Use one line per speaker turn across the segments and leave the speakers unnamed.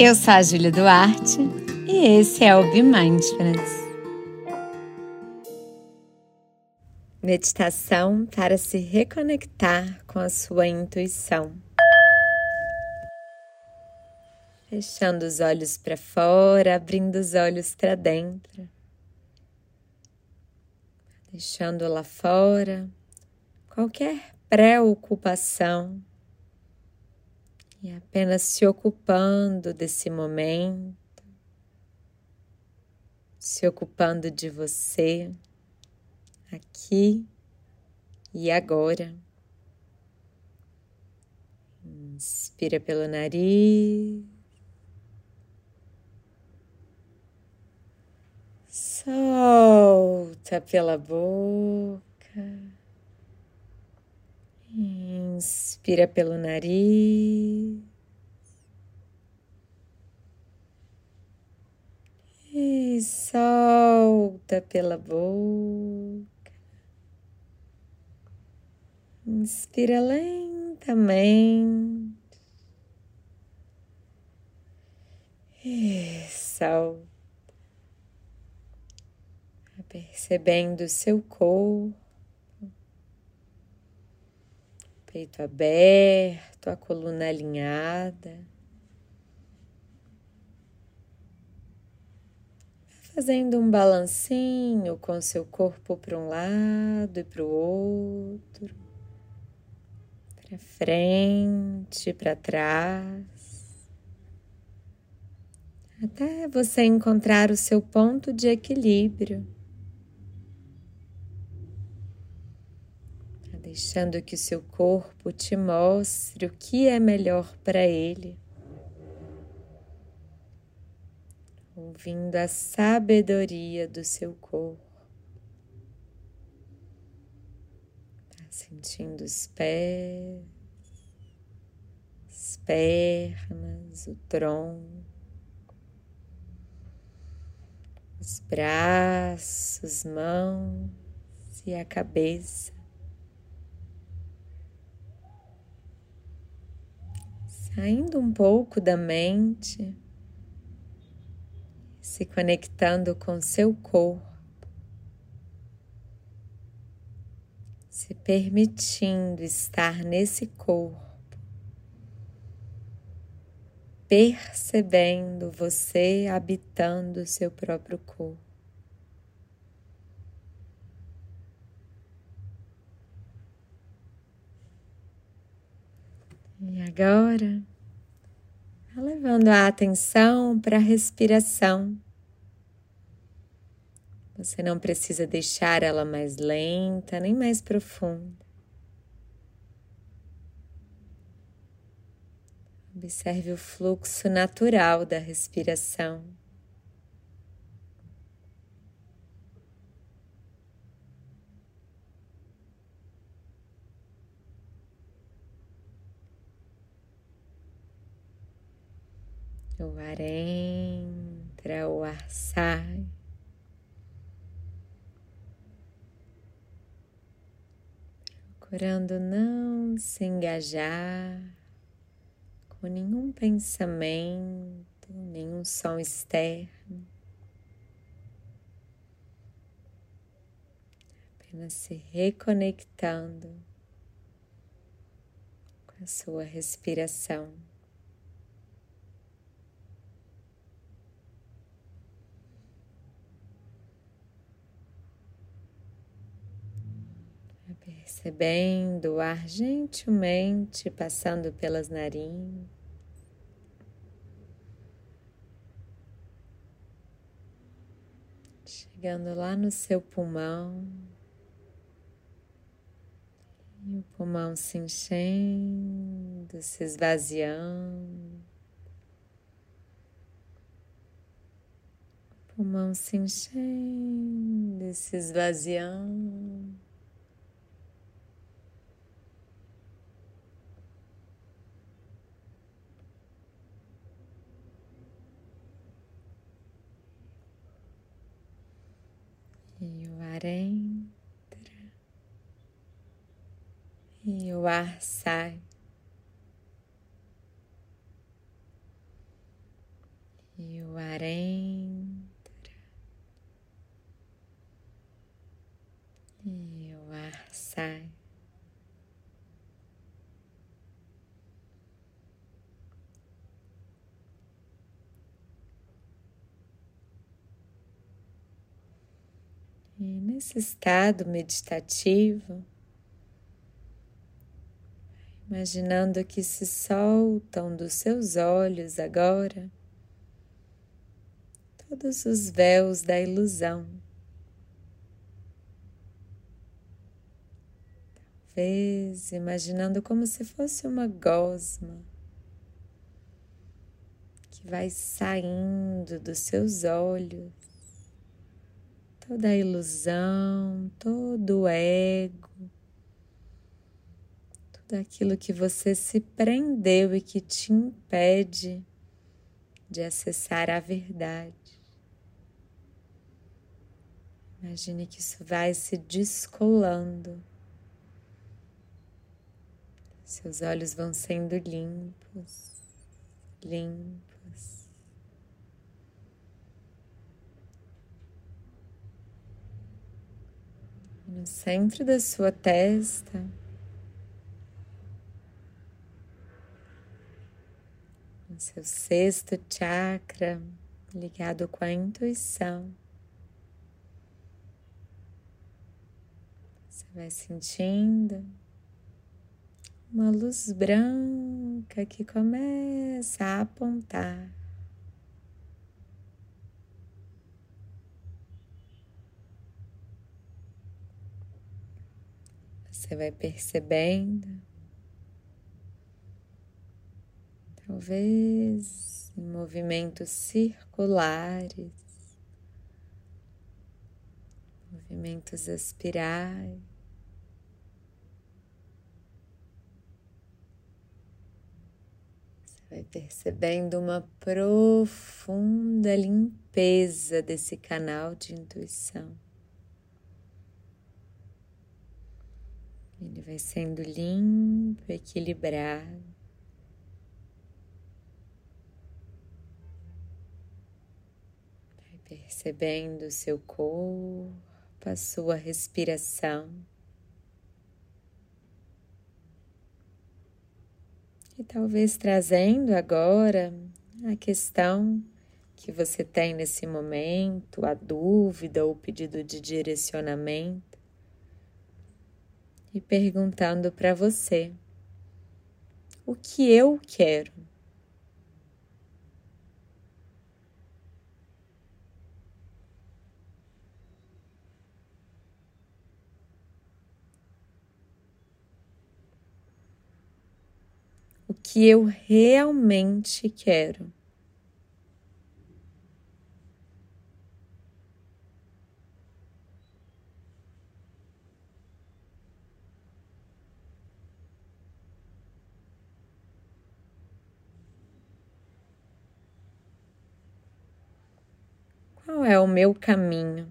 Eu sou a Júlia Duarte e esse é o Be Mindfulness. Meditação para se reconectar com a sua intuição. Fechando os olhos para fora, abrindo os olhos para dentro. Deixando lá fora qualquer preocupação e apenas se ocupando desse momento, se ocupando de você aqui e agora. Inspira pelo nariz. Solta pela boca. Inspira pelo nariz. E solta pela boca. Inspira lentamente. E solta. Percebendo seu corpo peito aberto, a coluna alinhada. Fazendo um balancinho com seu corpo para um lado e para o outro, para frente, para trás, até você encontrar o seu ponto de equilíbrio. Deixando que o seu corpo te mostre o que é melhor para ele. Ouvindo a sabedoria do seu corpo, tá sentindo os pés, as pernas, o tronco, os braços, mãos e a cabeça. Saindo um pouco da mente, se conectando com seu corpo, se permitindo estar nesse corpo, percebendo você habitando o seu próprio corpo. E agora, levando a atenção para a respiração. Você não precisa deixar ela mais lenta nem mais profunda. Observe o fluxo natural da respiração. O ar entra, o ar sai. Procurando não se engajar com nenhum pensamento, nenhum som externo. Apenas se reconectando com a sua respiração. Percebendo o ar gentilmente passando pelas narinas. Chegando lá no seu pulmão, e o pulmão se enchendo, se esvaziando, o pulmão se enchendo, se esvaziando. e o ar entra e o ar sai. E o ar entra e o ar sai. E nesse estado meditativo, imaginando que se soltam dos seus olhos agora todos os véus da ilusão. Talvez imaginando como se fosse uma gosma que vai saindo dos seus olhos toda a ilusão, todo o ego, tudo aquilo que você se prendeu e que te impede de acessar a verdade. Imagine que isso vai se descolando. Seus olhos vão sendo limpos, limpos. No centro da sua testa. No seu sexto chakra, ligado com a intuição. Você vai sentindo uma luz branca que começa a apontar Você vai percebendo, talvez em movimentos circulares, movimentos espirais. Vai percebendo uma profunda limpeza desse canal de intuição. Ele vai sendo limpo, equilibrado. Vai percebendo o seu corpo, a sua respiração. E talvez trazendo agora a questão que você tem nesse momento, a dúvida ou pedido de direcionamento e perguntando para você: o que eu quero? O que eu realmente quero? Qual é o meu caminho?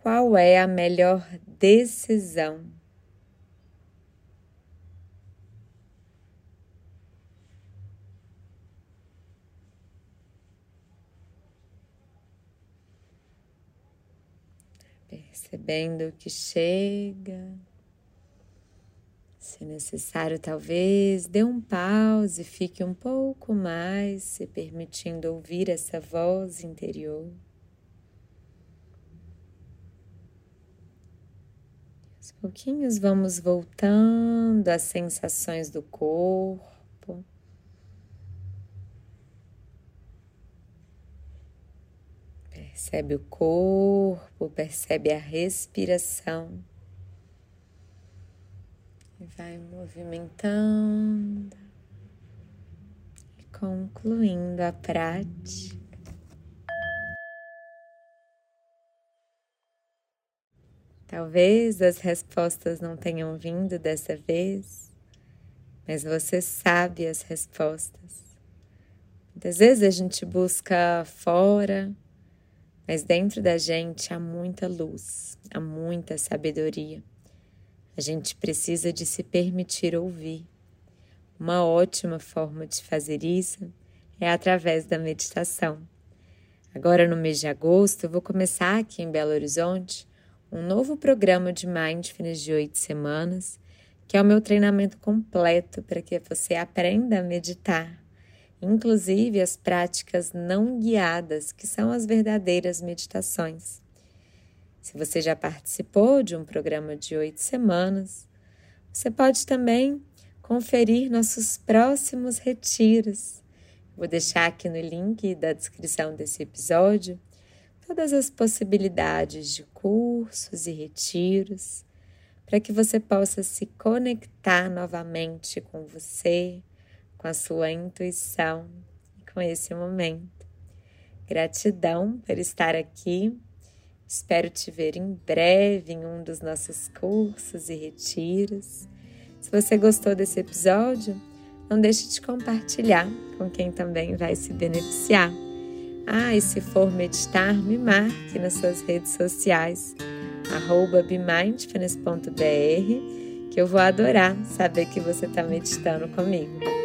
Qual é a melhor decisão? Percebendo que chega se necessário, talvez dê um pause, fique um pouco mais, se permitindo ouvir essa voz interior. Aos pouquinhos vamos voltando às sensações do corpo. Percebe o corpo, percebe a respiração e vai movimentando e concluindo a prática. Talvez as respostas não tenham vindo dessa vez, mas você sabe as respostas. Muitas vezes a gente busca fora, mas dentro da gente há muita luz, há muita sabedoria. A gente precisa de se permitir ouvir. Uma ótima forma de fazer isso é através da meditação. Agora, no mês de agosto, eu vou começar aqui em Belo Horizonte um novo programa de Mindfulness de oito semanas, que é o meu treinamento completo para que você aprenda a meditar, inclusive as práticas não guiadas, que são as verdadeiras meditações. Se você já participou de um programa de oito semanas, você pode também conferir nossos próximos retiros. Vou deixar aqui no link da descrição desse episódio todas as possibilidades de cursos e retiros para que você possa se conectar novamente com você, com a sua intuição e com esse momento. Gratidão por estar aqui. Espero te ver em breve em um dos nossos cursos e retiros. Se você gostou desse episódio, não deixe de compartilhar com quem também vai se beneficiar. Ah, e se for meditar, me marque nas suas redes sociais, bemindfulness.br, que eu vou adorar saber que você está meditando comigo.